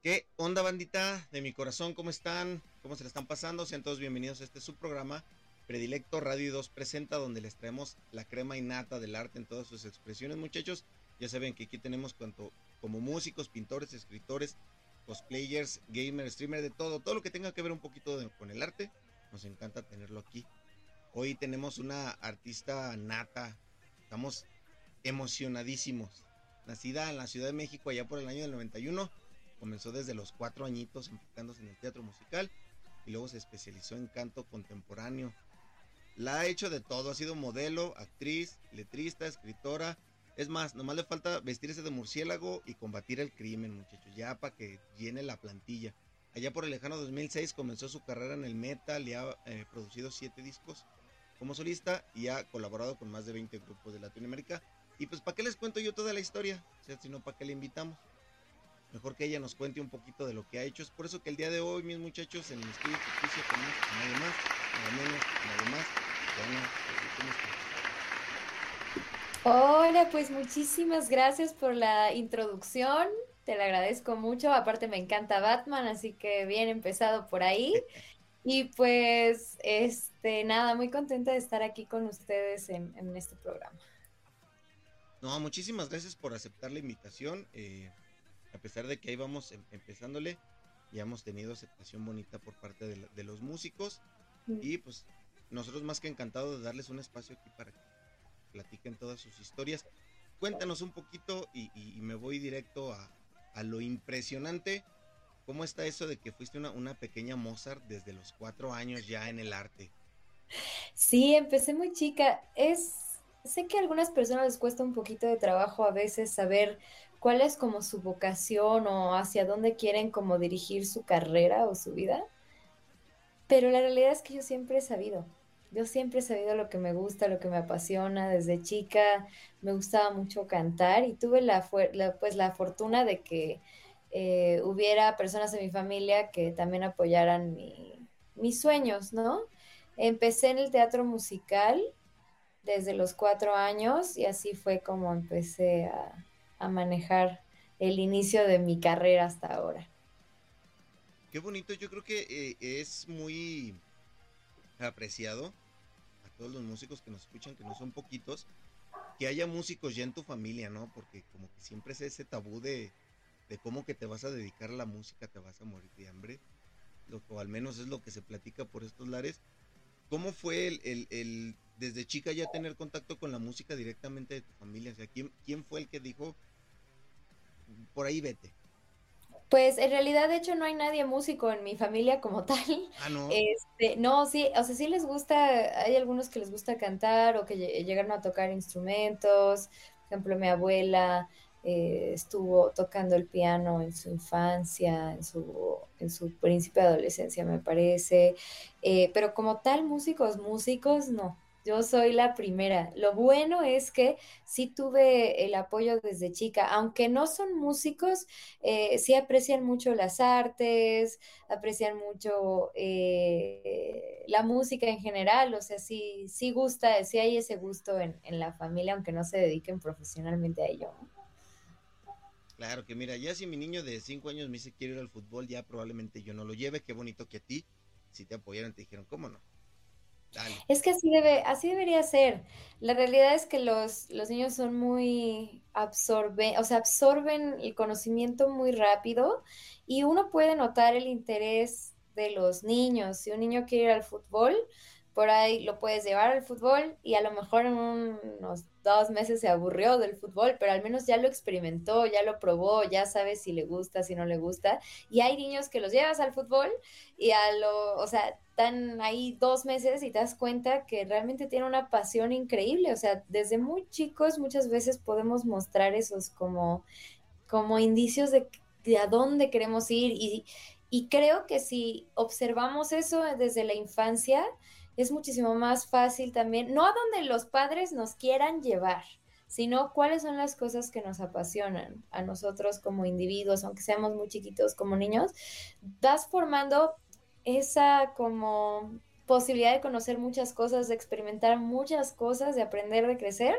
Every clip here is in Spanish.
¿Qué onda, bandita de mi corazón? ¿Cómo están? ¿Cómo se le están pasando? Sean todos bienvenidos a este subprograma predilecto Radio 2 presenta, donde les traemos la crema innata del arte en todas sus expresiones, muchachos. Ya saben que aquí tenemos cuanto como músicos, pintores, escritores, cosplayers, gamers, streamers, de todo, todo lo que tenga que ver un poquito con el arte. Nos encanta tenerlo aquí. Hoy tenemos una artista nata. Estamos emocionadísimos. Nacida en la Ciudad de México allá por el año del 91 Comenzó desde los cuatro añitos enfocándose en el teatro musical y luego se especializó en canto contemporáneo. La ha hecho de todo, ha sido modelo, actriz, letrista, escritora. Es más, nomás le falta vestirse de murciélago y combatir el crimen, muchachos, ya para que llene la plantilla. Allá por el lejano 2006 comenzó su carrera en el metal y ha eh, producido siete discos como solista y ha colaborado con más de 20 grupos de Latinoamérica. Y pues, ¿para qué les cuento yo toda la historia? O sea, sino para qué le invitamos mejor que ella nos cuente un poquito de lo que ha hecho. Es por eso que el día de hoy, mis muchachos, en el estudio ficticio tenemos a nadie más, nada menos, nada más. Hola, pues muchísimas gracias por la introducción. Te la agradezco mucho. Aparte me encanta Batman, así que bien empezado por ahí. Y pues, este, nada, muy contenta de estar aquí con ustedes en, en este programa. No, muchísimas gracias por aceptar la invitación. Eh, a pesar de que ahí vamos em, empezándole, ya hemos tenido aceptación bonita por parte de, los músicos y pues nosotros más que encantados de darles un espacio aquí para que platiquen todas sus historias. Cuéntanos un poquito y, me voy directo a, lo impresionante. ¿Cómo está eso de que fuiste una, una pequeña Mozart desde los cuatro años ya en el arte? Sí, empecé muy chica. Es, sé que a algunas personas les cuesta un poquito de trabajo a veces saber cuál es como su vocación o hacia dónde quieren como dirigir su carrera o su vida. Pero la realidad es que yo siempre he sabido, yo siempre he sabido lo que me gusta, lo que me apasiona. Desde chica me gustaba mucho cantar y tuve la, pues la fortuna de que eh, hubiera personas en mi familia que también apoyaran mis sueños, ¿no? Empecé en el teatro musical desde los cuatro años y así fue como empecé a, a manejar el inicio de mi carrera hasta ahora. Qué bonito, yo creo que eh, es muy apreciado a todos los músicos que nos escuchan, que no son poquitos, que haya músicos ya en tu familia, ¿no? Porque como que siempre es ese tabú de, de cómo que te vas a dedicar a la música, te vas a morir de hambre, lo, o al menos es lo que se platica por estos lares. ¿Cómo fue el, el, desde chica ya tener contacto con la música directamente de tu familia? O sea, ¿quién, quién fue el que dijo, por ahí vete. Pues en realidad, de hecho, no hay nadie músico en mi familia como tal. Ah, no. Este, no, sí, o sea, sí les gusta, hay algunos que les gusta cantar o que llegaron a tocar instrumentos. Por ejemplo, mi abuela eh, estuvo tocando el piano en su infancia, en su, en su adolescencia, me parece. Eh, pero como tal, músicos, músicos, no. Yo soy la primera. Lo bueno es que sí tuve el apoyo desde chica, aunque no son músicos, eh, sí aprecian mucho las artes, aprecian mucho eh, la música en general, o sea, sí, sí gusta, sí hay ese gusto en, la familia, aunque no se dediquen profesionalmente a ello. Claro que mira, ya si mi niño de cinco años me dice quiero ir al fútbol, ya probablemente yo no lo lleve, qué bonito que a ti, si te apoyaron, te dijeron, ¿cómo no? Es que así debe, así debería ser. La realidad es que los, los niños son muy absorben, o sea, absorben el conocimiento muy rápido y uno puede notar el interés de los niños. Si un niño quiere ir al fútbol, por ahí lo puedes llevar al fútbol y a lo mejor en unos dos meses se aburrió del fútbol, pero al menos ya lo experimentó, ya lo probó, ya sabe si le gusta, si no le gusta. Y hay niños que los llevas al fútbol y a lo, o sea, están ahí dos meses y te das cuenta que realmente tiene una pasión increíble. O sea, desde muy chicos muchas veces podemos mostrar esos como, como indicios de, de a dónde queremos ir y, y creo que si observamos eso desde la infancia, es muchísimo más fácil también, no a donde los padres nos quieran llevar, sino cuáles son las cosas que nos apasionan a nosotros como individuos, aunque seamos muy chiquitos como niños, vas formando esa como posibilidad de conocer muchas cosas, de experimentar muchas cosas, de aprender, de crecer.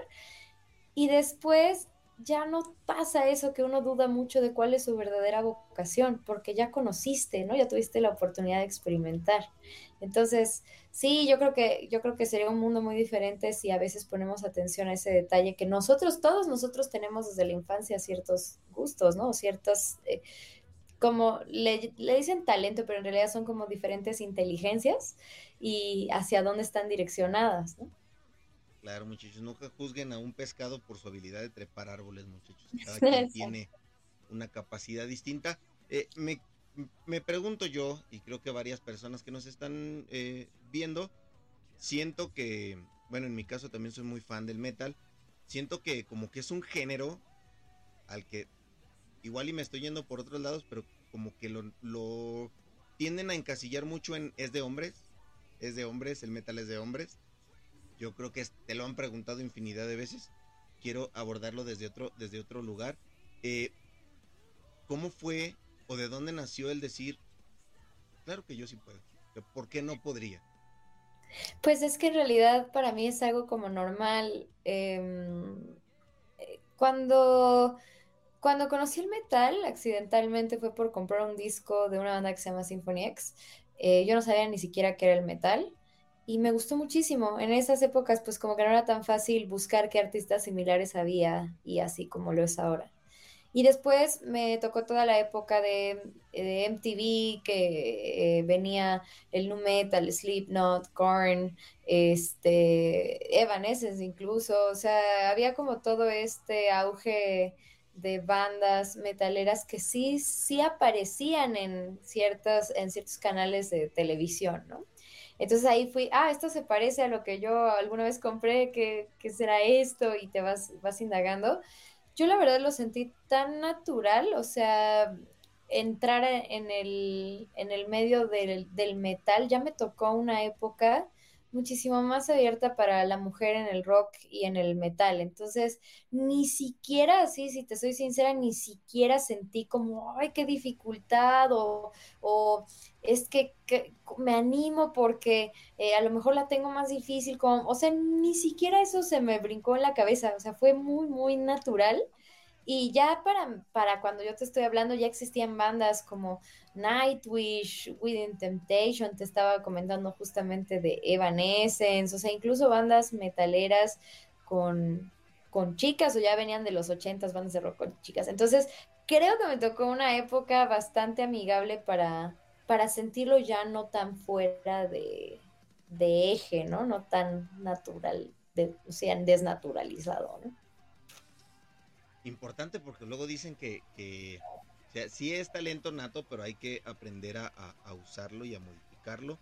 Y después ya no pasa eso que uno duda mucho de cuál es su verdadera vocación, porque ya conociste, ¿no? Ya tuviste la oportunidad de experimentar. Entonces, sí, yo creo que yo creo que sería un mundo muy diferente si a veces ponemos atención a ese detalle que nosotros todos nosotros tenemos desde la infancia ciertos gustos, ¿no? Ciertos eh, como le, le, dicen talento, pero en realidad son como diferentes inteligencias y hacia dónde están direccionadas, ¿no? Claro, muchachos, nunca juzguen a un pescado por su habilidad de trepar árboles, muchachos. Cada quien tiene una capacidad distinta. Eh, me, me, pregunto yo, y creo que varias personas que nos están eh, viendo, siento que, bueno, en mi caso también soy muy fan del metal, siento que como que es un género al que igual y me estoy yendo por otros lados, pero como que lo, lo tienden a encasillar mucho en es de hombres, es de hombres, el metal es de hombres yo creo que te lo han preguntado infinidad de veces. Quiero abordarlo desde otro, desde otro lugar. Eh, ¿Cómo fue o de dónde nació el decir, claro que yo sí puedo, ¿por qué no podría? Pues es que en realidad para mí es algo como normal. Em, eh, cuando, cuando conocí el metal, accidentalmente fue por comprar un disco de una banda que se llama Symphony X. Eh, yo no sabía ni siquiera qué era el metal y me gustó muchísimo. En esas épocas, pues como que no era tan fácil buscar qué artistas similares había y así como lo es ahora. Y después me tocó toda la época de, MTV, que eh, venía el nu metal, Slipknot, Korn, este, Evanescence incluso, o sea, había como todo este auge de bandas metaleras que sí, sí aparecían en, ciertas, en ciertos canales de televisión, ¿no? Entonces ahí fui, ah, esto se parece a lo que yo alguna vez compré, ¿qué, será esto? Y te vas, vas indagando. Yo la verdad lo sentí tan natural, o sea, entrar en el, en el medio del, del metal, ya me tocó una época muchísimo más abierta para la mujer en el rock y en el metal. Entonces, ni siquiera, así, si te soy sincera, ni siquiera sentí como, ay, qué dificultad o, o es que, me animo porque eh, a lo mejor la tengo más difícil, como, o sea, ni siquiera eso se me brincó en la cabeza, o sea, fue muy, muy natural. Y ya para, para cuando yo te estoy hablando, ya existían bandas como Nightwish, Within Temptation, te estaba comentando justamente de Evanescence, o sea, incluso bandas metaleras con, con chicas, o ya venían de los ochentas, bandas de rock con chicas. Entonces, creo que me tocó una época bastante amigable para, para sentirlo ya no tan fuera de, de eje, ¿no? No tan natural, de, o sea, desnaturalizado, ¿no? Importante porque luego dicen que, que o sea, sí es talento nato, pero hay que aprender a, usarlo y a modificarlo.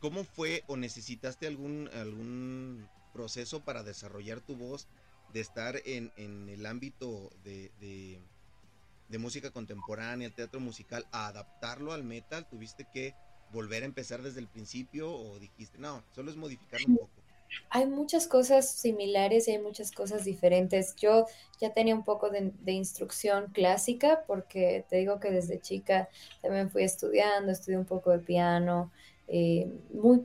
¿Cómo fue o necesitaste algún, algún proceso para desarrollar tu voz, de estar en, el ámbito de, de, música contemporánea, teatro musical, a adaptarlo al metal? ¿Tuviste que volver a empezar desde el principio o dijiste, no, solo es modificarlo un poco? Hay muchas cosas similares y hay muchas cosas diferentes. Yo ya tenía un poco de, instrucción clásica porque te digo que desde chica también fui estudiando, estudié un poco de piano, eh, muy,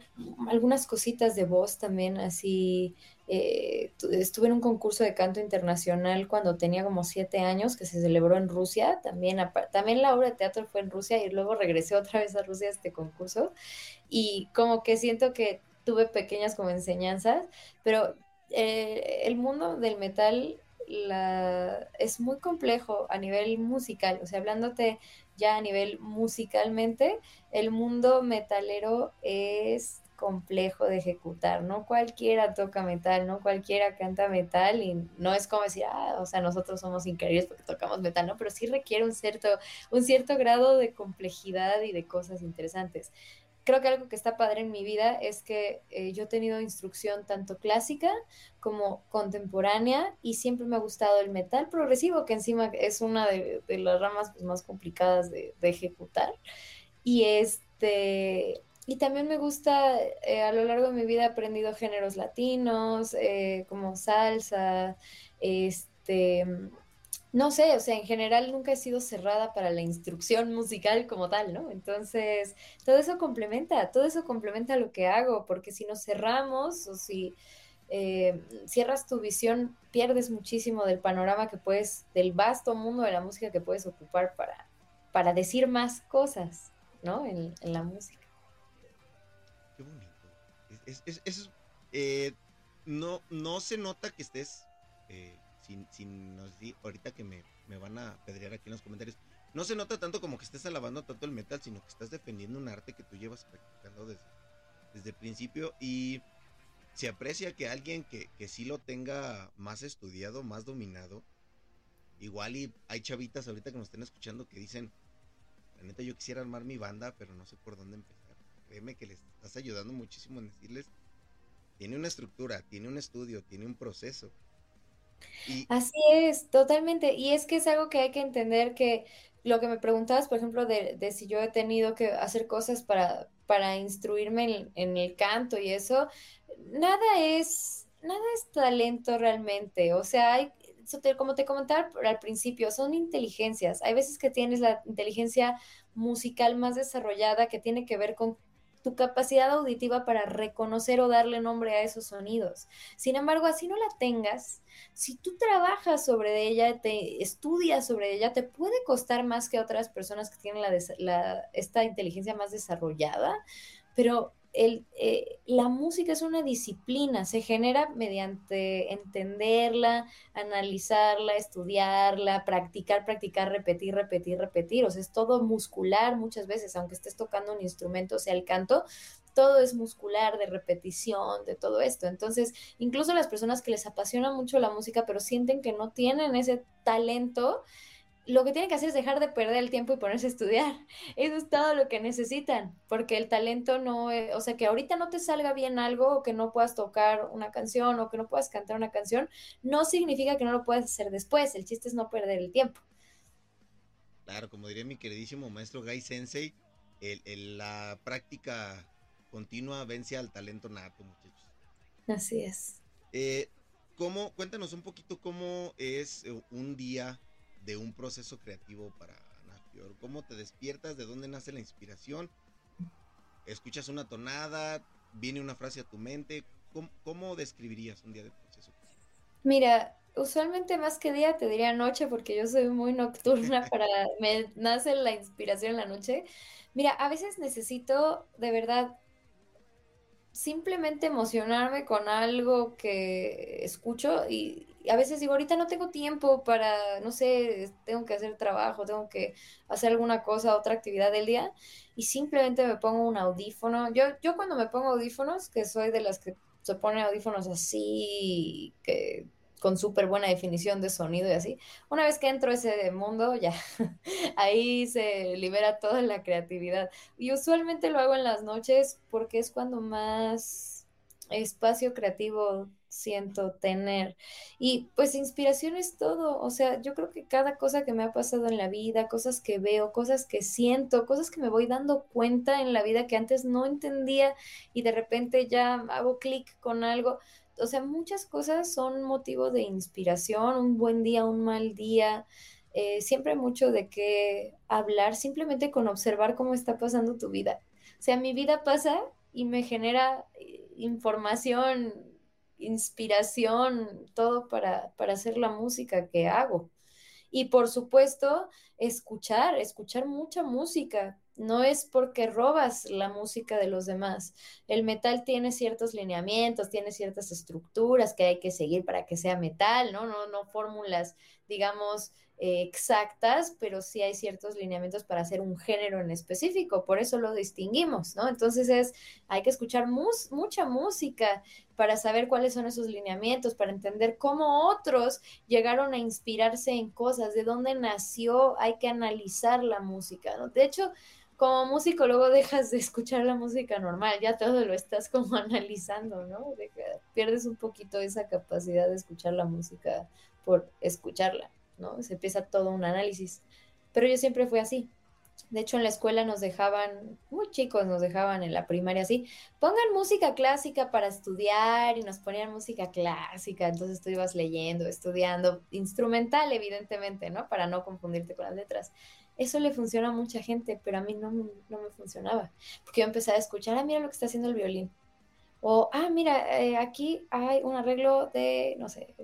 algunas cositas de voz también, así. Eh, estuve en un concurso de canto internacional cuando tenía como siete años que se celebró en Rusia. También, también la obra de teatro fue en Rusia y luego regresé otra vez a Rusia a este concurso. Y como que siento que tuve pequeñas como enseñanzas, pero eh, el mundo del metal es muy complejo a nivel musical, o sea, hablándote ya a nivel musicalmente, el mundo metalero es complejo de ejecutar, no cualquiera toca metal, no cualquiera canta metal y no es como decir, ah, o sea, nosotros somos increíbles porque tocamos metal, ¿no? Pero sí requiere un cierto, un cierto grado de complejidad y de cosas interesantes creo que algo que está padre en mi vida es que eh, yo he tenido instrucción tanto clásica como contemporánea y siempre me ha gustado el metal progresivo, que encima es una de, las ramas pues, más complicadas de, ejecutar. Y este... Y también me gusta, eh, a lo largo de mi vida he aprendido géneros latinos, eh, como salsa, este, no sé, o sea, en general nunca he sido cerrada para la instrucción musical como tal, ¿no? Entonces, todo eso complementa, todo eso complementa lo que hago, porque si nos cerramos o si, eh, cierras tu visión, pierdes muchísimo del panorama que puedes, del vasto mundo de la música que puedes ocupar para, para decir más cosas, ¿no? En, la música. Qué bonito. Es, eh, no, no se nota que estés, eh, sin, sin ahorita que me, me van a pedrear aquí en los comentarios, no se nota tanto como que estés alabando tanto el metal, sino que estás defendiendo un arte que tú llevas practicando desde, desde el principio y se aprecia que alguien que, que sí lo tenga más estudiado, más dominado, igual y hay chavitas ahorita que nos estén escuchando que dicen, la neta yo quisiera armar mi banda, pero no sé por dónde empezar. Créeme que les estás ayudando muchísimo en decirles, tiene una estructura, tiene un estudio, tiene un proceso. Así es, totalmente. Y es que es algo que hay que entender que lo que me preguntabas, por ejemplo, de, de si yo he tenido que hacer cosas para, para instruirme en, el canto y eso, nada es, nada es talento realmente. O sea, hay, como te comentaba al principio, son inteligencias. Hay veces que tienes la inteligencia musical más desarrollada que tiene que ver con tu capacidad auditiva para reconocer o darle nombre a esos sonidos. Sin embargo, así no la tengas, si tú trabajas sobre ella, te estudias sobre ella, te puede costar más que otras personas que tienen esta inteligencia más desarrollada, pero el, eh, la música es una disciplina, se genera mediante entenderla, analizarla, estudiarla, practicar, practicar, repetir, repetir, repetir. O sea, es todo muscular muchas veces, aunque estés tocando un instrumento, sea el canto, todo es muscular, de repetición, de todo esto. Entonces, incluso las personas que les apasiona mucho la música, pero sienten que no tienen ese talento, lo que tienen que hacer es dejar de perder el tiempo y ponerse a estudiar. Eso es todo lo que necesitan, porque el talento no, o sea, que ahorita no te salga bien algo o que no puedas tocar una canción o que no puedas cantar una canción, no significa que no lo puedas hacer después. El chiste es no perder el tiempo. Claro, como diría mi queridísimo maestro Gai Sensei, la práctica continua vence al talento nato, muchachos. Así es. Eh, ¿cómo, cuéntanos un poquito cómo es eh, un día de un proceso creativo para Nafior? ¿Cómo te despiertas? ¿De dónde nace la inspiración? ¿Escuchas una tonada? ¿Viene una frase a tu mente? ¿Cómo, describirías un día de proceso? Mira, usualmente más que día te diría noche porque yo soy muy nocturna para me nace la inspiración en la noche. Mira, a veces necesito de verdad simplemente emocionarme con algo que escucho y, a veces digo, ahorita no tengo tiempo para, no sé, tengo que hacer trabajo, tengo que hacer alguna cosa, otra actividad del día y simplemente me pongo un audífono. Yo, yo cuando me pongo audífonos, que soy de las que se pone audífonos así, que con súper buena definición de sonido y así. Una vez que entro a ese mundo, ya ahí se libera toda la creatividad. Y usualmente lo hago en las noches porque es cuando más espacio creativo siento tener. Y pues inspiración es todo. O sea, yo creo que cada cosa que me ha pasado en la vida, cosas que veo, cosas que siento, cosas que me voy dando cuenta en la vida que antes no entendía y de repente ya hago clic con algo o sea, muchas cosas son motivo de inspiración, un buen día, un mal día, eh, siempre mucho de qué hablar, simplemente con observar cómo está pasando tu vida. O sea, mi vida pasa y me genera eh, información, inspiración, todo para, para hacer la música que hago. Y por supuesto, escuchar, escuchar mucha música, no es porque robas la música de los demás. El metal tiene ciertos lineamientos, tiene ciertas estructuras que hay que seguir para que sea metal, ¿no? No, no fórmulas, digamos, eh, exactas, pero sí hay ciertos lineamientos para hacer un género en específico, por eso lo distinguimos, ¿no? Entonces es, hay que escuchar mucha música para saber cuáles son esos lineamientos, para entender cómo otros llegaron a inspirarse en cosas, de dónde nació, hay que analizar la música, ¿no? De hecho, como músico luego dejas de escuchar la música normal, ya todo lo estás como analizando, ¿no? pierdes un poquito esa capacidad de escuchar la música por escucharla, ¿no? Se empieza todo un análisis. Pero yo siempre fui así. De hecho, en la escuela nos dejaban, muy chicos nos dejaban en la primaria así, pongan música clásica para estudiar y nos ponían música clásica, entonces tú ibas leyendo, estudiando, instrumental evidentemente, ¿no? Para no confundirte con las letras. Eso le funciona a mucha gente, pero a mí no, no me funcionaba, porque yo empecé a escuchar, ah, mira lo que está haciendo el violín, O, ah, mira, eh, aquí hay un arreglo de, no sé,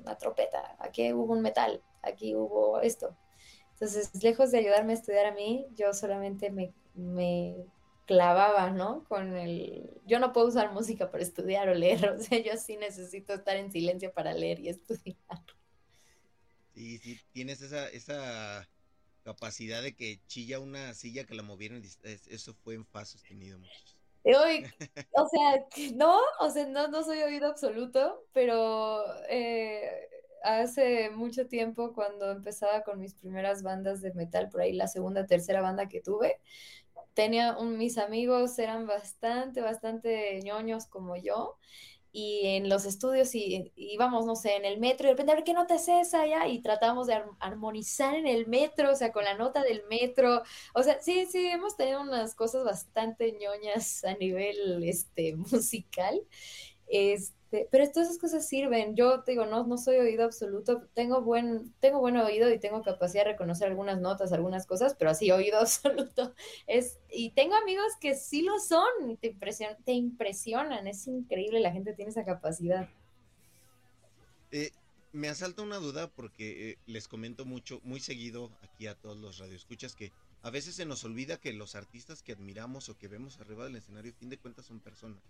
una trompeta, aquí hubo un metal, aquí hubo esto. Entonces, lejos de ayudarme a estudiar a mí, yo solamente me, me clavaba, ¿no? Con el... Yo no puedo usar música para estudiar o leer, o sea, yo sí necesito estar en silencio para leer y estudiar. Sí, sí, tienes esa, esa capacidad de que chilla una silla que la movieron, eso fue en fa sostenido, muchachos. o sea, no, o sea, no, no soy oído absoluto, pero eh, hace mucho tiempo cuando empezaba con mis primeras bandas de metal, por ahí la segunda, tercera banda que tuve, tenía un, mis amigos eran bastante, bastante ñoños como yo y en los estudios y íbamos, no sé, en el metro y de repente, a ver qué nota es esa ya, y tratamos de armonizar en el metro, o sea, con la nota del metro, o sea, sí, sí, hemos tenido unas cosas bastante ñoñas a nivel, este, musical, este, este, pero todas esas cosas sirven. Yo te digo, no, no soy oído absoluto, tengo buen, tengo buen oído y tengo capacidad de reconocer algunas notas, algunas cosas, pero así oído absoluto es, y tengo amigos que sí lo son, te, impresion, te impresionan, es increíble, la gente tiene esa capacidad. Eh, me asalta una duda porque eh, les comento mucho, muy seguido aquí a todos los radioescuchas que a veces se nos olvida que los artistas que admiramos o que vemos arriba del escenario, a fin de cuentas, son personas.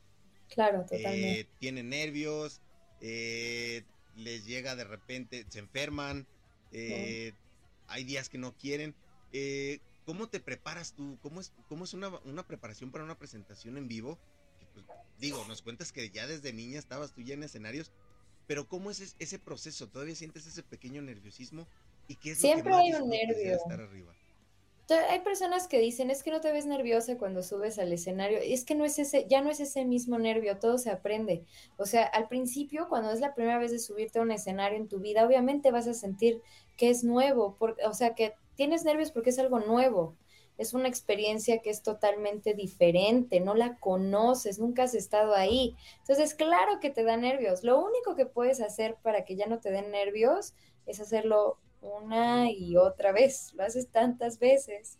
Claro, totalmente. Eh, tienen nervios, eh, les llega de repente, se enferman, eh, hay días que no quieren. ¿Cómo te preparas tú? ¿Cómo es, cómo es una, preparación para una presentación en vivo? Pues, digo, nos cuentas que ya desde niña estabas tú ya en escenarios, pero ¿cómo es ese proceso? ¿Todavía sientes ese pequeño nerviosismo? ¿Y qué es Siempre lo hay un nervio. estar arriba? Hay personas que dicen, es que no te ves nerviosa cuando subes al escenario. Es que no es ese, ya no es ese mismo nervio, todo se aprende. O sea, al principio, cuando es la primera vez de subirte a un escenario en tu vida, obviamente vas a sentir que es nuevo, o sea, que tienes nervios porque es algo nuevo. Es una experiencia que es totalmente diferente, no la conoces, nunca has estado ahí. Entonces, claro que te da nervios. Lo único que puedes hacer para que ya no te den nervios es hacerlo una y otra vez, lo haces tantas veces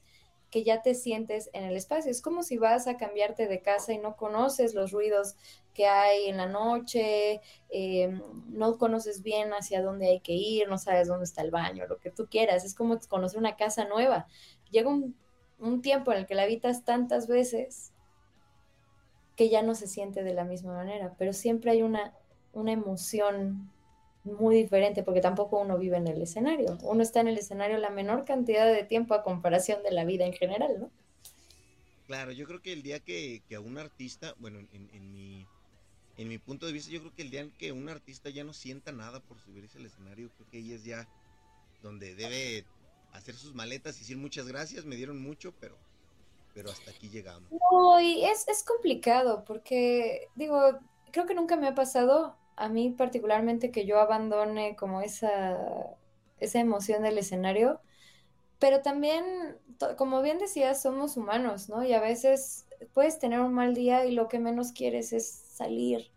que ya te sientes en el espacio. Es como si vas a cambiarte de casa y no conoces los ruidos que hay en la noche, em, no conoces bien hacia dónde hay que ir, no sabes dónde está el baño, lo que tú quieras. Es como conocer una casa nueva. Llega un, un tiempo en el que la habitas tantas veces que ya no se siente de la misma manera, pero siempre hay una, una emoción muy diferente porque tampoco uno vive en el escenario. Uno está en el escenario la menor cantidad de tiempo a comparación de la vida en general, ¿no? Claro, yo creo que el día que, a un artista, bueno, en, en, mi, en mi punto de vista, yo creo que el día en que un artista ya no sienta nada por subirse al escenario, creo que ahí es ya donde debe hacer sus maletas y decir muchas gracias, me dieron mucho, pero, pero hasta aquí llegamos. No, y es, es complicado porque, digo, creo que nunca me ha pasado a mí particularmente que yo abandone como esa, esa emoción del escenario, pero también, como bien decías, somos humanos, ¿no? Y a veces puedes tener un mal día y lo que menos quieres es salir,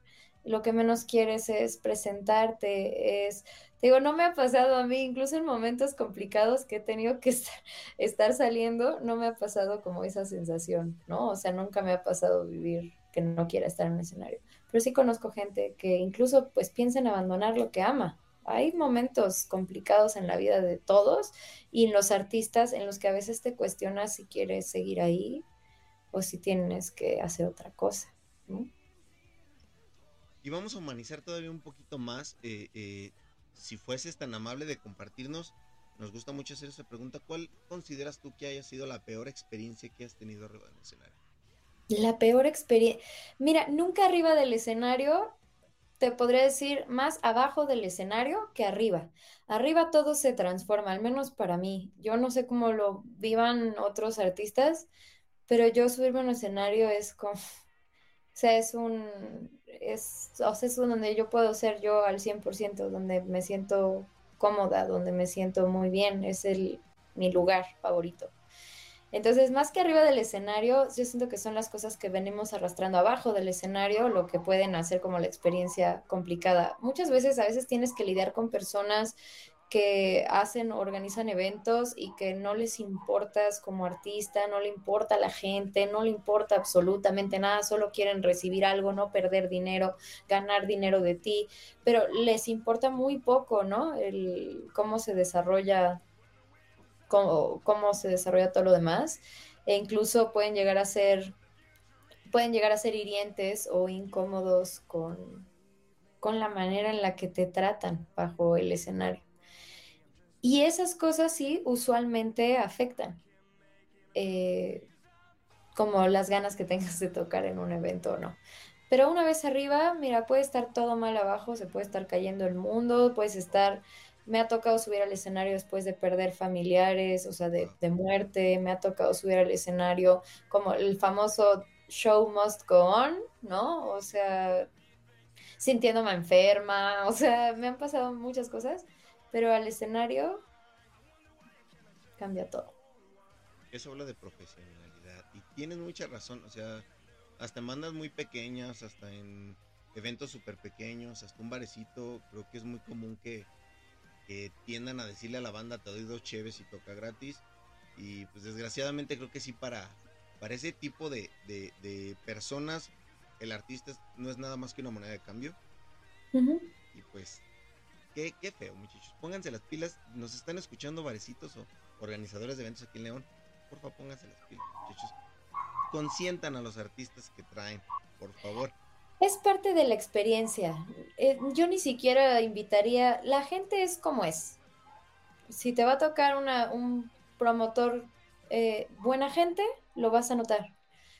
lo que menos quieres es presentarte, es, digo, no me ha pasado a mí, incluso en momentos complicados que he tenido que estar, estar saliendo, no me ha pasado como esa sensación, ¿no? O sea, nunca me ha pasado vivir que no quiera estar en un escenario pero sí conozco gente que incluso pues piensa en abandonar lo que ama. Hay momentos complicados en la vida de todos y en los artistas en los que a veces te cuestionas si quieres seguir ahí o si tienes que hacer otra cosa. Y vamos a humanizar todavía un poquito más. Eh, eh, si fueses tan amable de compartirnos, nos gusta mucho hacer esa pregunta. ¿Cuál consideras tú que haya sido la peor experiencia que has tenido arriba del escenario? La peor experiencia. Mira, nunca arriba del escenario, te podría decir más abajo del escenario que arriba. Arriba todo se transforma, al menos para mí. Yo no sé cómo lo vivan otros artistas, pero yo subirme a un escenario es como, o sea, es un, es, o sea, es donde yo puedo ser yo al 100%, donde me siento cómoda, donde me siento muy bien, es el, mi lugar favorito. Entonces, más que arriba del escenario, yo siento que son las cosas que venimos arrastrando abajo del escenario, lo que pueden hacer como la experiencia complicada. Muchas veces, a veces tienes que lidiar con personas que hacen, organizan eventos y que no les importas como artista, no le importa la gente, no le importa absolutamente nada, solo quieren recibir algo, no perder dinero, ganar dinero de ti, pero les importa muy poco, ¿no? El cómo se desarrolla, cómo, se desarrolla todo lo demás, e incluso pueden llegar a ser, pueden llegar a ser hirientes o incómodos con, con la manera en la que te tratan bajo el escenario. Y esas cosas sí usualmente afectan, eh, como las ganas que tengas de tocar en un evento o no. Pero una vez arriba, mira, puede estar todo mal abajo, se puede estar cayendo el mundo, puedes estar... Me ha tocado subir al escenario después de perder familiares, o sea, de, de muerte, me ha tocado subir al escenario como el famoso show must go on, ¿no? O sea, sintiéndome enferma, o sea, me han pasado muchas cosas pero al escenario cambia todo. Eso habla de profesionalidad y tienes mucha razón, o sea, hasta mandas muy pequeñas, hasta en eventos súper pequeños, hasta un barecito, creo que es muy común que, tiendan a decirle a la banda te doy dos cheves y toca gratis y pues desgraciadamente creo que sí para, para ese tipo de, personas el artista no es nada más que una moneda de cambio y pues Qué, qué feo, muchachos. Pónganse las pilas. Nos están escuchando varecitos o organizadores de eventos aquí en León. Por favor, pónganse las pilas, muchachos. Consientan a los artistas que traen, por favor. Es parte de la experiencia. Eh, yo ni siquiera invitaría. La gente es como es. Si te va a tocar un promotor eh, buena gente, lo vas a notar.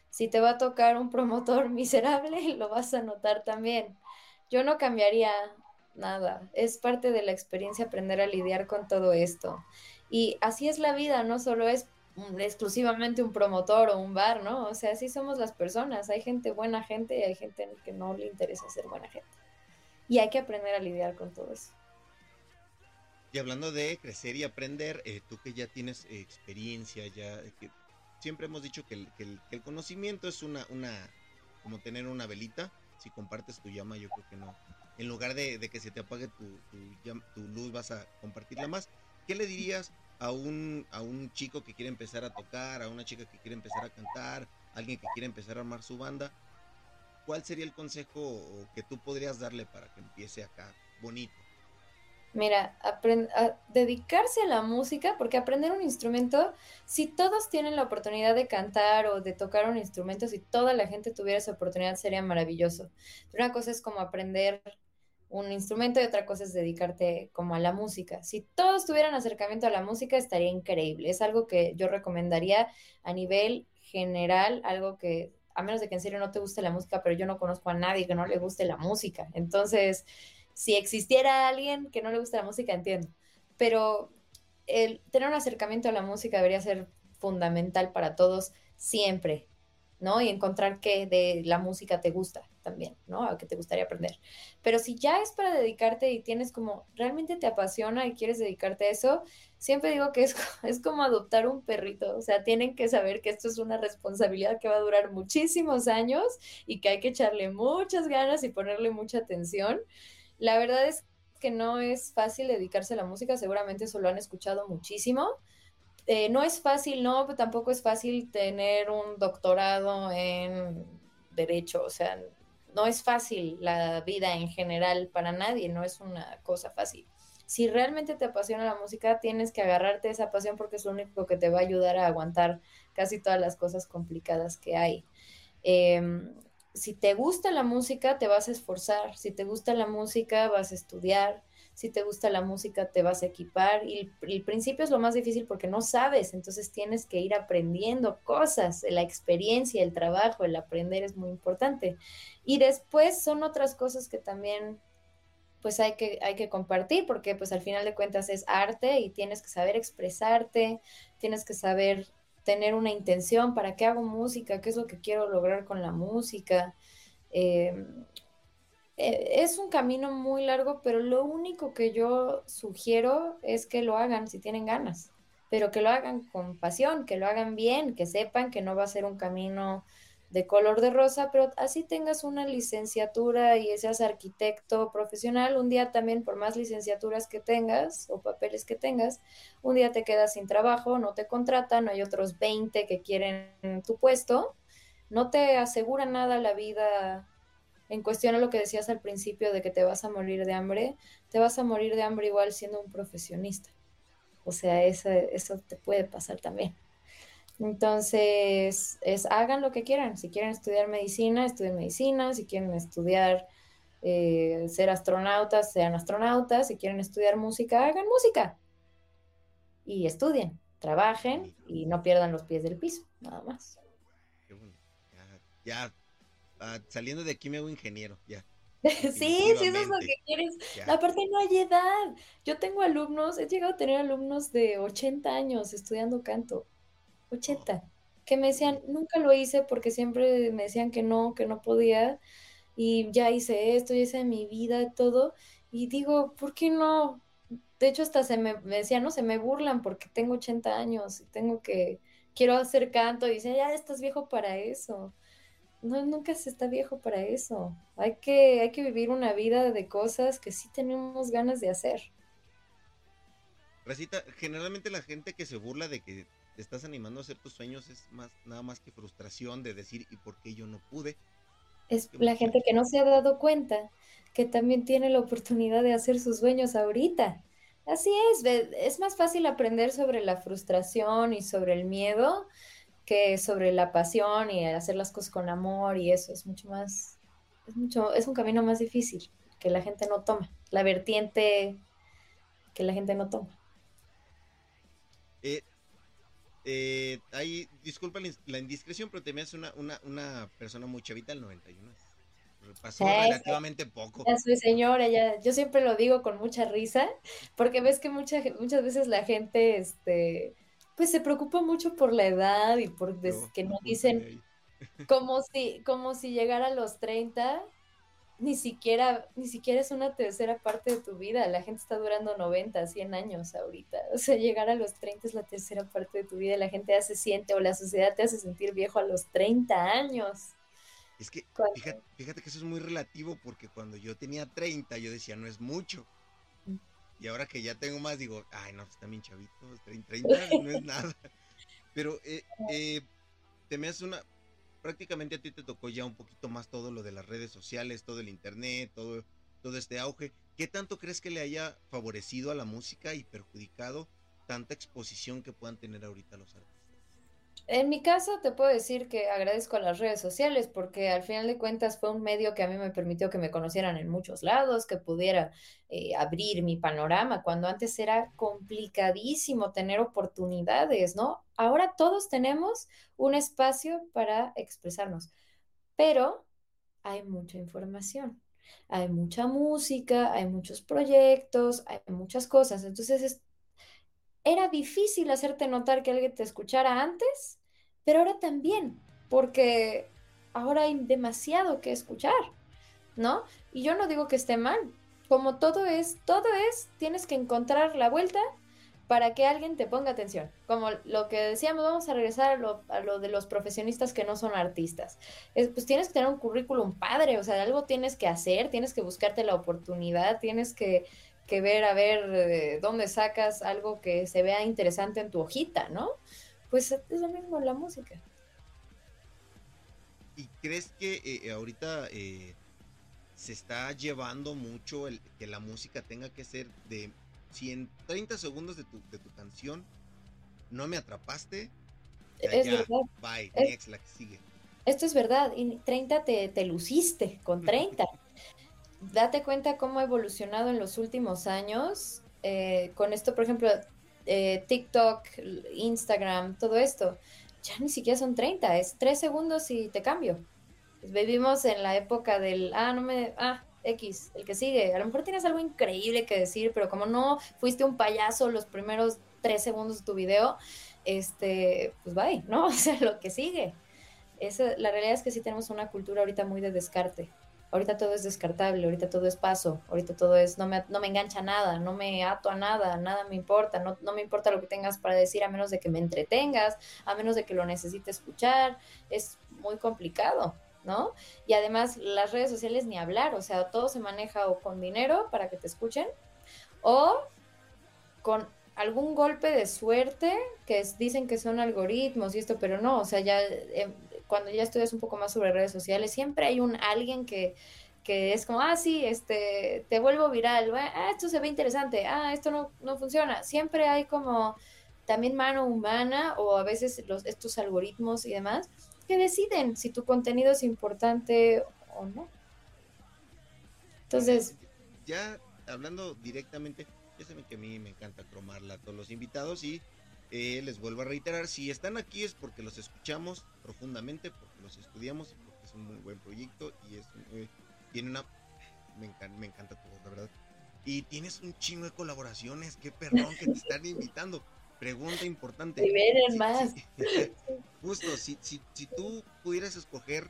Si te va a tocar un promotor miserable, lo vas a notar también. Yo no cambiaría nada. Es parte de la experiencia aprender a lidiar con todo esto. Y así es la vida, no solo es exclusivamente un promotor o un bar, ¿no? O sea, así somos las personas. Hay gente buena gente y hay gente que no le interesa ser buena gente. Y hay que aprender a lidiar con todo eso. Y hablando de crecer y aprender, eh, tú que ya tienes experiencia, ya que siempre hemos dicho que el, conocimiento es una, como tener una velita. Si compartes tu llama, yo creo que no, en lugar de, que se te apague tu, luz, vas a compartirla más. ¿Qué le dirías a un, a un chico que quiere empezar a tocar, a una chica que quiere empezar a cantar, alguien que quiere empezar a armar su banda? ¿Cuál sería el consejo que tú podrías darle para que empiece acá bonito? Mira, a dedicarse a la música, porque aprender un instrumento, si todos tienen la oportunidad de cantar o de tocar un instrumento, si toda la gente tuviera esa oportunidad, sería maravilloso. Pero una cosa es como aprender un instrumento y otra cosa es dedicarte como a la música. Si todos tuvieran acercamiento a la música, estaría increíble. Es algo que yo recomendaría a nivel general, algo que, a menos de que en serio no te guste la música, pero yo no conozco a nadie que no le guste la música. Entonces, si existiera alguien que no le guste la música, entiendo. Pero tener un acercamiento a la música debería ser fundamental para todos siempre, ¿no? Y encontrar qué de la música te gusta también, ¿no? A qué te gustaría aprender. Pero si ya es para dedicarte y tienes como, realmente te apasiona y quieres dedicarte a eso, siempre digo que es, es como adoptar un perrito, o sea, tienen que saber que esto es una responsabilidad que va a durar muchísimos años y que hay que echarle muchas ganas y ponerle mucha atención. La verdad es que no es fácil dedicarse a la música, seguramente eso lo han escuchado muchísimo eh, no es fácil, no, pero tampoco es fácil tener un doctorado en derecho, o sea, no es fácil la vida en general para nadie, no es una cosa fácil. Si realmente te apasiona la música, tienes que agarrarte esa pasión porque es lo único que te va a ayudar a aguantar casi todas las cosas complicadas que hay. Em, si te gusta la música, te vas a esforzar. Si te gusta la música, vas a estudiar si te gusta la música te vas a equipar y el, principio es lo más difícil porque no sabes, entonces tienes que ir aprendiendo cosas, la experiencia, el trabajo, el aprender es muy importante. Y después son otras cosas que también pues hay que, hay que compartir porque pues al final de cuentas es arte y tienes que saber expresarte, tienes que saber tener una intención, para qué hago música, qué es lo que quiero lograr con la música. Eh, eh, es un camino muy largo, pero lo único que yo sugiero es que lo hagan si tienen ganas, pero que lo hagan con pasión, que lo hagan bien, que sepan que no va a ser un camino de color de rosa, pero así tengas una licenciatura y seas arquitecto profesional, un día también por más licenciaturas que tengas o papeles que tengas, un día te quedas sin trabajo, no te contratan, hay otros 20 que quieren tu puesto, no te asegura nada la vida en cuestión a lo que decías al principio de que te vas a morir de hambre, te vas a morir de hambre igual siendo un profesionista. O sea, eso, te puede pasar también. Entonces, es hagan lo que quieran. Si quieren estudiar medicina, estudien medicina. Si quieren estudiar eh, ser astronautas, sean astronautas. Si quieren estudiar música, hagan música. Y estudien, trabajen y no pierdan los pies del piso, nada más. Bueno. Ya, ah, saliendo de aquí me hago ingeniero, ya. sí, sí, eso es lo que quieres. Aparte no hay edad. Yo tengo alumnos, he llegado a tener alumnos de 80 años estudiando canto. 80, que me decían, nunca lo hice porque siempre me decían que no, que no podía, y ya hice esto, ya hice mi vida, todo, y digo, ¿por qué no? De hecho, hasta se me, decían, no, se me burlan porque tengo 80 años y tengo que, quiero hacer canto, y dicen, ya estás viejo para eso. No, nunca se está viejo para eso. Hay que, hay que vivir una vida de cosas que sí tenemos ganas de hacer. Recita, generalmente la gente que se burla de que te estás animando a hacer tus sueños es más nada más que frustración de decir y por qué yo no pude. Es la gente que no se ha dado cuenta que también tiene la oportunidad de hacer sus sueños ahorita. Así es, es más fácil aprender sobre la frustración y sobre el miedo que sobre la pasión y hacer las cosas con amor y eso es mucho más, es mucho, es un camino más difícil que la gente no toma, la vertiente que la gente no toma. Eh, eh, ahí, disculpa la indiscreción, pero te me hace una, una, una persona muy chavita, el 91. Pasó relativamente poco. Ya soy señora, ya, yo siempre lo digo con mucha risa, porque ves que mucha, muchas veces la gente, este, pues se preocupa mucho por la edad y por que no dicen como si, como si llegara a los 30 ni siquiera, ni siquiera es una tercera parte de tu vida. La gente está durando 90, 100 años ahorita. O sea, llegar a los 30 es la tercera parte de tu vida. La gente ya se siente o la sociedad te hace sentir viejo a los 30 años. Es que, fíjate, que eso es muy relativo porque cuando yo tenía 30 yo decía, no es mucho. Y ahora que ya tengo más, digo, ay, no, está bien chavito, 30 no es nada. Pero eh, eh, te me hace una, prácticamente a ti te tocó ya un poquito más todo lo de las redes sociales, todo el internet, todo, todo este auge. ¿Qué tanto crees que le haya favorecido a la música y perjudicado tanta exposición que puedan tener ahorita los artistas? En mi caso te puedo decir que agradezco a las redes sociales porque al final de cuentas fue un medio que a mí me permitió que me conocieran en muchos lados, que pudiera eh, abrir mi panorama, cuando antes era complicadísimo tener oportunidades, ¿no? Ahora todos tenemos un espacio para expresarnos, pero hay mucha información, hay mucha música, hay muchos proyectos, hay muchas cosas, entonces era difícil hacerte notar que alguien te escuchara antes pero ahora también, porque ahora hay demasiado que escuchar, ¿no? Y yo no digo que esté mal, como todo es, todo es, tienes que encontrar la vuelta para que alguien te ponga atención. Como lo que decíamos, vamos a regresar a lo, de los profesionistas que no son artistas. pues tienes que tener un currículum padre, o sea, algo tienes que hacer, tienes que buscarte la oportunidad, tienes que, que ver a ver eh, dónde sacas algo que se vea interesante en tu hojita, ¿no? Pues es lo mismo la música. ¿Y crees que eh, eh, ahorita eh, se está llevando mucho el que la música tenga que ser de si en 30 segundos de tu, de tu canción no me atrapaste, es verdad. bye, next, la que sigue. Esto es verdad, y 30 te, te luciste con 30. Date cuenta cómo ha evolucionado en los últimos años. con esto, por ejemplo, eh, TikTok, Instagram, todo esto, ya ni siquiera son 30, es 3 segundos y te cambio. vivimos en la época del, ah, no me, ah, X, el que sigue. A lo mejor tienes algo increíble que decir, pero como no fuiste un payaso los primeros 3 segundos de tu video, este, pues bye, ¿no? O sea, lo que sigue. Esa, la realidad es que sí tenemos una cultura ahorita muy de descarte. Ahorita todo es descartable, ahorita todo es paso, ahorita todo es, no me, no me engancha nada, no me ato a nada, nada me importa, no, no me importa lo que tengas para decir a menos de que me entretengas, a menos de que lo necesite escuchar, es muy complicado. ¿no? Y además las redes sociales ni hablar, o sea, todo se maneja o con dinero para que te escuchen o con algún golpe de suerte que dicen que son algoritmos y esto, pero no, o sea, ya eh, cuando ya estudias un poco más sobre redes sociales, siempre hay un alguien que, que es como, ah, sí, este, te vuelvo viral, ah, esto se ve interesante, ah, esto no, no funciona. Siempre hay como también mano humana o a veces los, estos algoritmos y demás que deciden si tu contenido es importante o no. Entonces... Ya hablando directamente, ya saben que a mí me encanta cromarla a todos los invitados y eh, les vuelvo a reiterar, si están aquí es porque los escuchamos profundamente, porque los estudiamos, porque es un muy buen proyecto y es tiene una... Me encanta, me encanta todo, la verdad. Y tienes un chingo de colaboraciones, qué perdón que te están invitando. Pregunta importante. Si más. justo, si, si, si tú pudieras escoger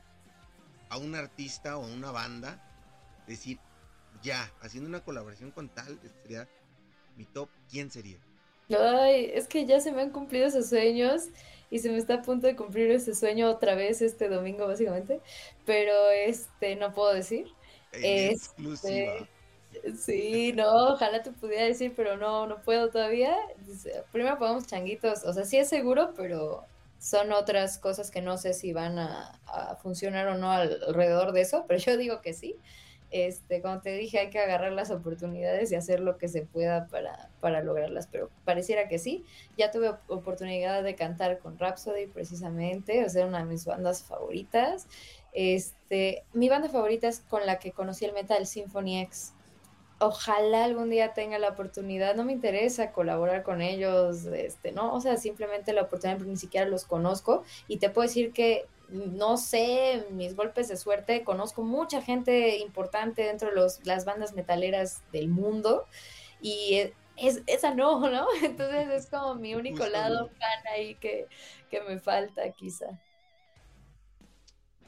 a un artista o a una banda, decir, ya, haciendo una colaboración con tal, sería mi top, ¿quién sería? Ay, es que ya se me han cumplido esos sueños y se me está a punto de cumplir ese sueño otra vez este domingo, básicamente, pero este, no puedo decir. exclusiva. Sí, no, ojalá te pudiera decir, pero no, no puedo todavía. Primero ponemos changuitos, o sea, sí es seguro, pero son otras cosas que no sé si van a, funcionar o no alrededor de eso, pero yo digo que sí. Este, como te dije, hay que agarrar las oportunidades y hacer lo que se pueda para, para lograrlas, pero pareciera que sí. Ya tuve oportunidad de cantar con Rhapsody precisamente, o sea, una de mis bandas favoritas. Este, mi banda favorita es con la que conocí el metal, Symphony X ojalá algún día tenga la oportunidad, no me interesa colaborar con ellos, este, ¿no? O sea, simplemente la oportunidad, ni siquiera los conozco y te puedo decir que no sé, mis golpes de suerte, conozco mucha gente importante dentro de los, las bandas metaleras del mundo y e, es, esa no, ¿no? Entonces es como mi único lado fan ahí que, que me falta quizá.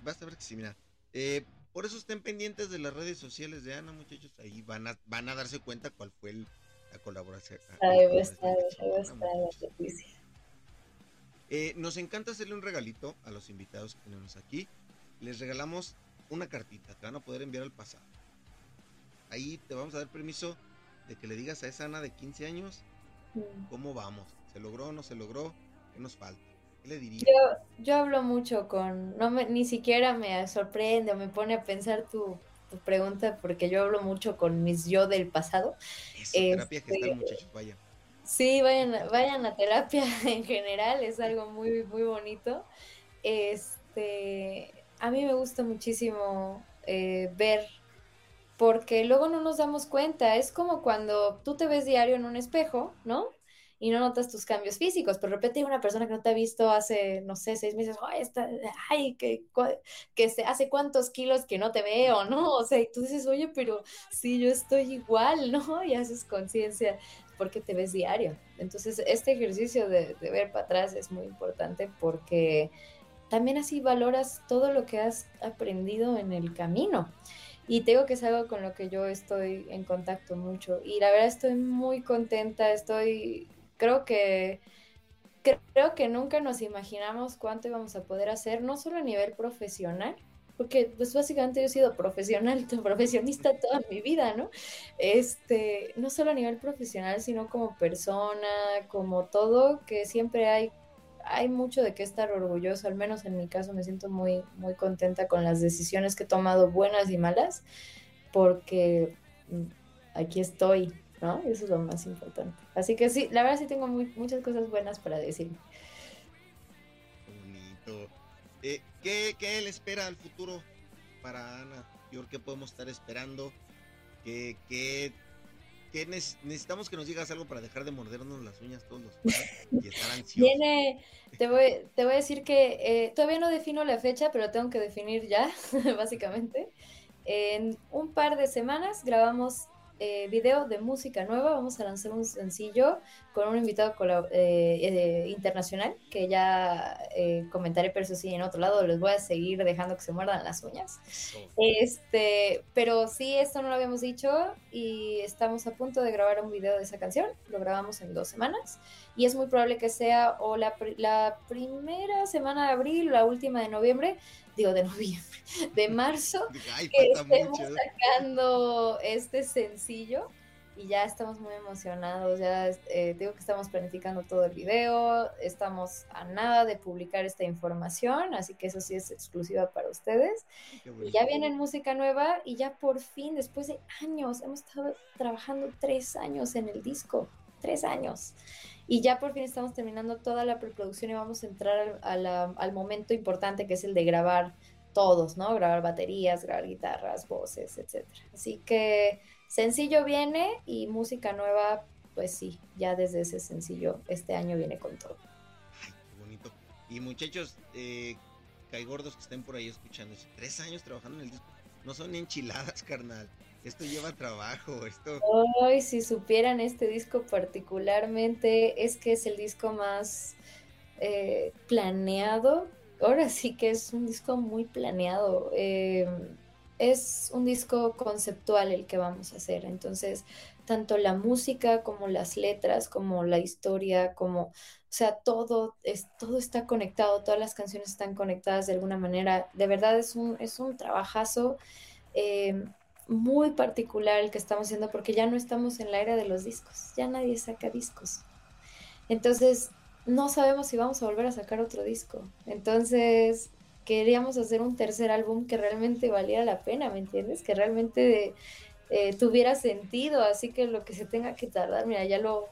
Basta ver que sí, mira. Eh, por eso estén pendientes de las redes sociales de Ana, muchachos. Ahí van a, van a darse cuenta cuál fue la colaboración. Ahí va a estar, ahí va a estar la noticia. Eh, nos encanta hacerle un regalito a los invitados que tenemos aquí. Les regalamos una cartita, te van a poder enviar al pasado. Ahí te vamos a dar permiso de que le digas a esa Ana de 15 años mm. cómo vamos. ¿Se logró o no se logró? ¿Qué nos falta? le diría? Yo, hablo mucho con, no me, ni siquiera me sorprende o me pone a pensar tu, pregunta porque yo hablo mucho con mis yo del pasado. Eso, terapia que este, muchachos, vayan. Sí, vayan, vayan a terapia en general, es algo muy, muy bonito. Este, a mí me gusta muchísimo eh, ver porque luego no nos damos cuenta. Es como cuando tú te ves diario en un espejo, ¿no? y no notas tus cambios físicos, pero de repente hay una persona que no te ha visto hace, no sé, seis meses, ay, está, ay que, que se hace cuántos kilos que no te veo, ¿no? O sea, y tú dices, oye, pero sí, yo estoy igual, ¿no? Y haces conciencia porque te ves diario. Entonces, este ejercicio de, ver para atrás es muy importante porque también así valoras todo lo que has aprendido en el camino. Y tengo que es algo con lo que yo estoy en contacto mucho. Y la verdad estoy muy contenta, estoy creo que creo que nunca nos imaginamos cuánto íbamos a poder hacer, no solo a nivel profesional, porque pues básicamente yo he sido profesional, profesionista toda mi vida, ¿no? Este, no solo a nivel profesional, sino como persona, como todo, que siempre hay hay mucho de qué estar orgulloso, al menos en mi caso me siento muy muy contenta con las decisiones que he tomado, buenas y malas, porque mm, aquí estoy, ¿no? Eso es lo más importante. Así que sí, la verdad sí tengo muchas cosas buenas para decir. Bonito. Eh, ¿qué, ¿Qué le espera al futuro para Ana? ¿Qué podemos estar esperando? ¿Qué, qué, qué necesitamos que nos digas algo para dejar de mordernos las uñas todos los días y estar ansiosos? Viene, te voy, te voy a decir que eh, todavía no defino la fecha, pero tengo que definir ya, básicamente. En un par de semanas grabamos eh, video de música nueva. Vamos a lanzar un sencillo con un invitado eh, eh, internacional que ya eh, comentaré, pero eso sí, en otro lado les voy a seguir dejando que se muerdan las uñas. Este, pero sí, esto no lo habíamos dicho y estamos a punto de grabar un video de esa canción. Lo grabamos en dos semanas y es muy probable que sea o la, la primera semana de abril o la última de noviembre, digo de noviembre, de marzo, que estemos sacando este sencillo y ya estamos muy emocionados, ya eh, digo que estamos planificando todo el video, estamos a nada de publicar esta información, así que eso sí es exclusiva para ustedes. Y ya viene música nueva y ya por fin, después de años, hemos estado trabajando tres años en el disco, tres años. Y ya por fin estamos terminando toda la preproducción y vamos a entrar al, al momento importante que es el de grabar todos, ¿no? Grabar baterías, grabar guitarras, voces, etc. Así que Sencillo viene y música nueva, pues sí, ya desde ese sencillo este año viene con todo. Ay, qué bonito. Y muchachos, eh, gordos que estén por ahí escuchando, tres años trabajando en el disco, no son enchiladas, carnal. Esto lleva trabajo, esto. Ay, si supieran este disco particularmente, es que es el disco más eh, planeado. Ahora sí que es un disco muy planeado. Eh, es un disco conceptual el que vamos a hacer. Entonces, tanto la música como las letras, como la historia, como, o sea, todo, es, todo está conectado, todas las canciones están conectadas de alguna manera. De verdad es un, es un trabajazo eh, muy particular el que estamos haciendo porque ya no estamos en la era de los discos, ya nadie saca discos. Entonces, no sabemos si vamos a volver a sacar otro disco. Entonces, queríamos hacer un tercer álbum que realmente valiera la pena, ¿me entiendes? Que realmente eh, tuviera sentido, así que lo que se tenga que tardar, mira, ya lo,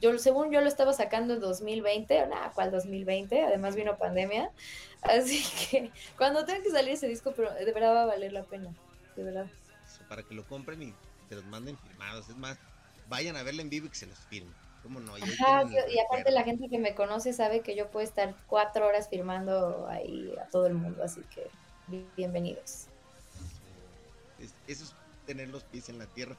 yo según yo lo estaba sacando en 2020, nada, ¿cuál 2020? Además vino pandemia, así que cuando tenga que salir ese disco, pero de verdad va a valer la pena, de verdad. Para que lo compren y se los manden firmados, es más, vayan a verlo en vivo y que se los firmen. Y, aparte la gente que me conoce sabe que yo puedo estar cuatro horas firmando ahí a todo el mundo, así que bienvenidos. Eso es tener los pies en la tierra.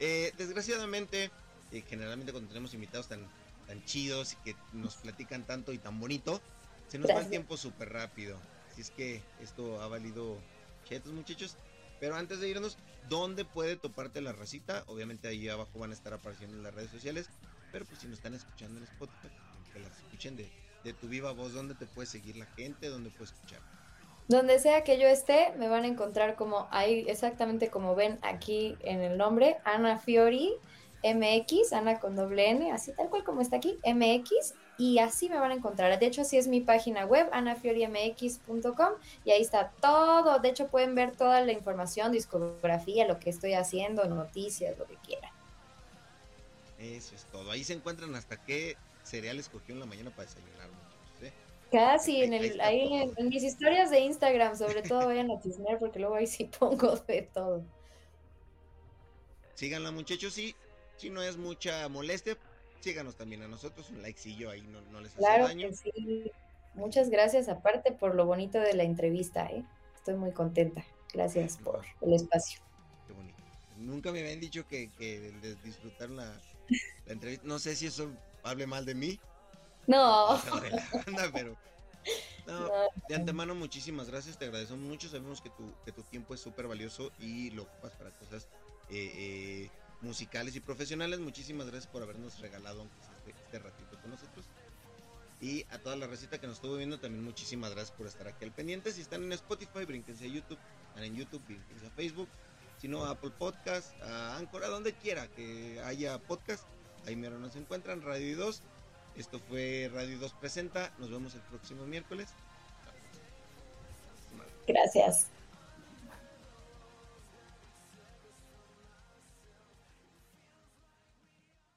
Eh, desgraciadamente, eh, generalmente cuando tenemos invitados tan, tan chidos y que nos platican tanto y tan bonito, se nos va el tiempo súper rápido. Así es que esto ha valido chetos, muchachos. Pero antes de irnos, ¿dónde puede toparte la racita? Obviamente ahí abajo van a estar apareciendo en las redes sociales. Pero pues si nos están escuchando en Spotify, que las escuchen de, de tu viva voz, ¿dónde te puede seguir la gente? ¿Dónde puedes escuchar? Donde sea que yo esté, me van a encontrar como ahí, exactamente como ven aquí en el nombre, Ana Fiori MX, Ana con doble N, así tal cual como está aquí, MX, y así me van a encontrar. De hecho, así es mi página web, anafiorimx.com, y ahí está todo. De hecho, pueden ver toda la información, discografía, lo que estoy haciendo, noticias, lo que quieran. Eso es todo. Ahí se encuentran hasta qué cereal escogió en la mañana para desayunar, ¿eh? Casi, en el, ahí, en, mis historias de Instagram, sobre todo vayan a chismear porque luego ahí sí pongo de todo. Síganla muchachos y si no es mucha molestia, síganos también a nosotros, un likecillo ahí no, no les hace claro daño. Que sí. Muchas gracias aparte por lo bonito de la entrevista, ¿eh? estoy muy contenta. Gracias por el espacio. Qué bonito. Nunca me habían dicho que, que les disfrutaron la, la entrevista. No sé si eso hable mal de mí. No. pero. de antemano, muchísimas gracias. Te agradecemos mucho. Sabemos que tu, que tu tiempo es súper valioso y lo ocupas para cosas eh, eh, musicales y profesionales. Muchísimas gracias por habernos regalado este, este, ratito con nosotros. Y a toda la receta que nos estuvo viendo, también muchísimas gracias por estar aquí al pendiente. Si están en Spotify, brínquense a YouTube. Están en YouTube, brínquense a Facebook sino a Apple Podcast, a Anchor, a donde quiera que haya podcast. Ahí mero nos encuentran, Radio 2. Esto fue Radio 2 Presenta. Nos vemos el próximo miércoles. Gracias.